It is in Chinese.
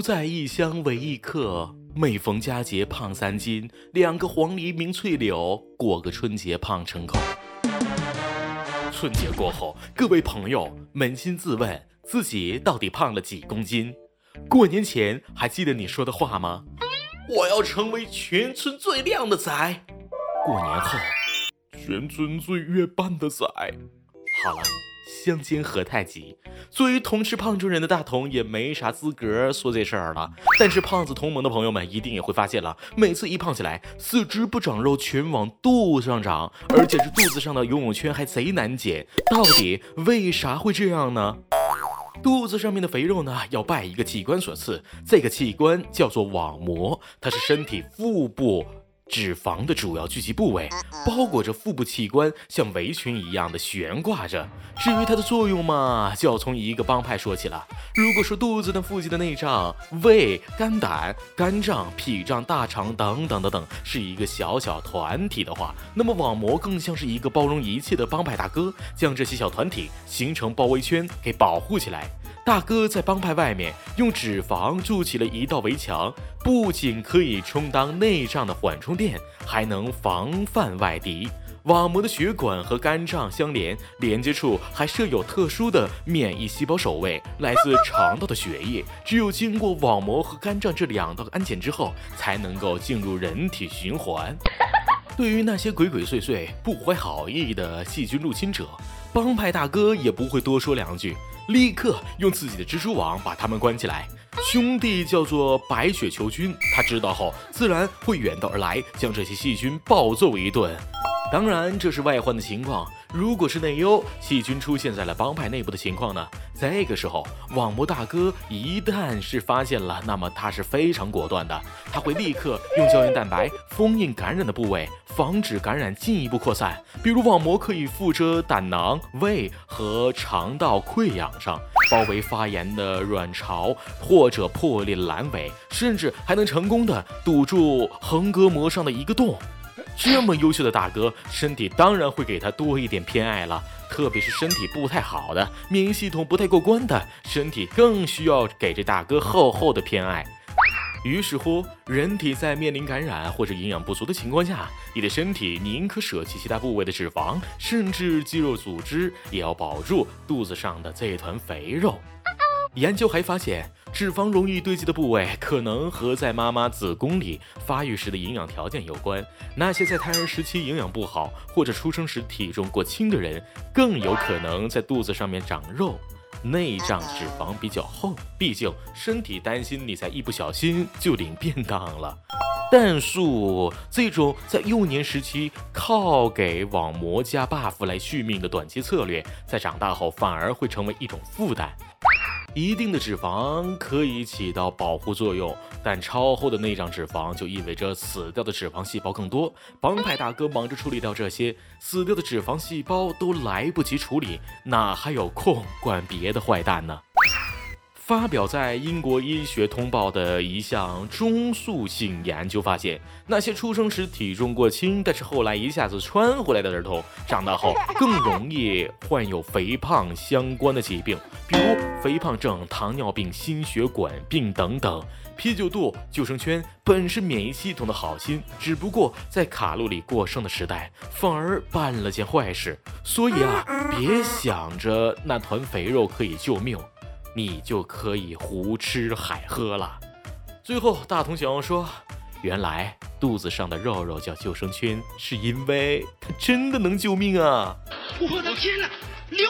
不在异乡为异客，每逢佳节胖三斤。两个黄鹂鸣翠柳，过个春节胖成狗。春节过后，各位朋友扪心自问，自己到底胖了几公斤？过年前还记得你说的话吗？我要成为全村最靓的仔。过年后，全村最月半的仔。好了。相煎何太急？作为同吃胖中人的大同也没啥资格说这事儿了。但是胖子同盟的朋友们一定也会发现了，每次一胖起来，四肢不长肉，全往肚子上长，而且是肚子上的游泳圈还贼难减。到底为啥会这样呢？肚子上面的肥肉呢，要拜一个器官所赐，这个器官叫做网膜，它是身体腹部。脂肪的主要聚集部位，包裹着腹部器官，像围裙一样的悬挂着。至于它的作用嘛，就要从一个帮派说起了。如果说肚子的附近的内脏、胃、肝胆、肝脏、脾脏、大肠等等等等是一个小小团体的话，那么网膜更像是一个包容一切的帮派大哥，将这些小团体形成包围圈，给保护起来。大哥在帮派外面用脂肪筑起了一道围墙，不仅可以充当内脏的缓冲垫，还能防范外敌。网膜的血管和肝脏相连，连接处还设有特殊的免疫细胞守卫，来自肠道的血液，只有经过网膜和肝脏这两道安检之后，才能够进入人体循环。对于那些鬼鬼祟祟、不怀好意的细菌入侵者，帮派大哥也不会多说两句。立刻用自己的蜘蛛网把他们关起来。兄弟叫做白雪球菌，他知道后自然会远道而来，将这些细菌暴揍一顿。当然，这是外患的情况。如果是内忧，细菌出现在了帮派内部的情况呢？这个时候，网膜大哥一旦是发现了，那么他是非常果断的，他会立刻用胶原蛋白封印感染的部位，防止感染进一步扩散。比如，网膜可以附着胆囊、胃和肠道溃疡上，包围发炎的卵巢或者破裂阑尾，甚至还能成功的堵住横膈膜上的一个洞。这么优秀的大哥，身体当然会给他多一点偏爱了。特别是身体不太好的、免疫系统不太过关的，身体更需要给这大哥厚厚的偏爱。于是乎，人体在面临感染或者营养不足的情况下，你的身体宁可舍弃其他部位的脂肪，甚至肌肉组织，也要保住肚子上的这团肥肉。研究还发现，脂肪容易堆积的部位，可能和在妈妈子宫里发育时的营养条件有关。那些在胎儿时期营养不好，或者出生时体重过轻的人，更有可能在肚子上面长肉。内脏脂肪比较厚，毕竟身体担心你在一不小心就领便当了。但是这种在幼年时期靠给网膜加 buff 来续命的短期策略，在长大后反而会成为一种负担。一定的脂肪可以起到保护作用，但超厚的内脏脂肪就意味着死掉的脂肪细胞更多。帮派大哥忙着处理掉这些死掉的脂肪细胞，都来不及处理，哪还有空管别的坏蛋呢？发表在英国医学通报的一项中速性研究发现，那些出生时体重过轻，但是后来一下子穿回来的儿童，长大后更容易患有肥胖相关的疾病，比如肥胖症、糖尿病、心血管病等等。啤酒肚、救生圈本是免疫系统的好心，只不过在卡路里过剩的时代，反而办了件坏事。所以啊，别想着那团肥肉可以救命。你就可以胡吃海喝了。最后，大同小王说，原来肚子上的肉肉叫救生圈，是因为它真的能救命啊！我的天哪，流！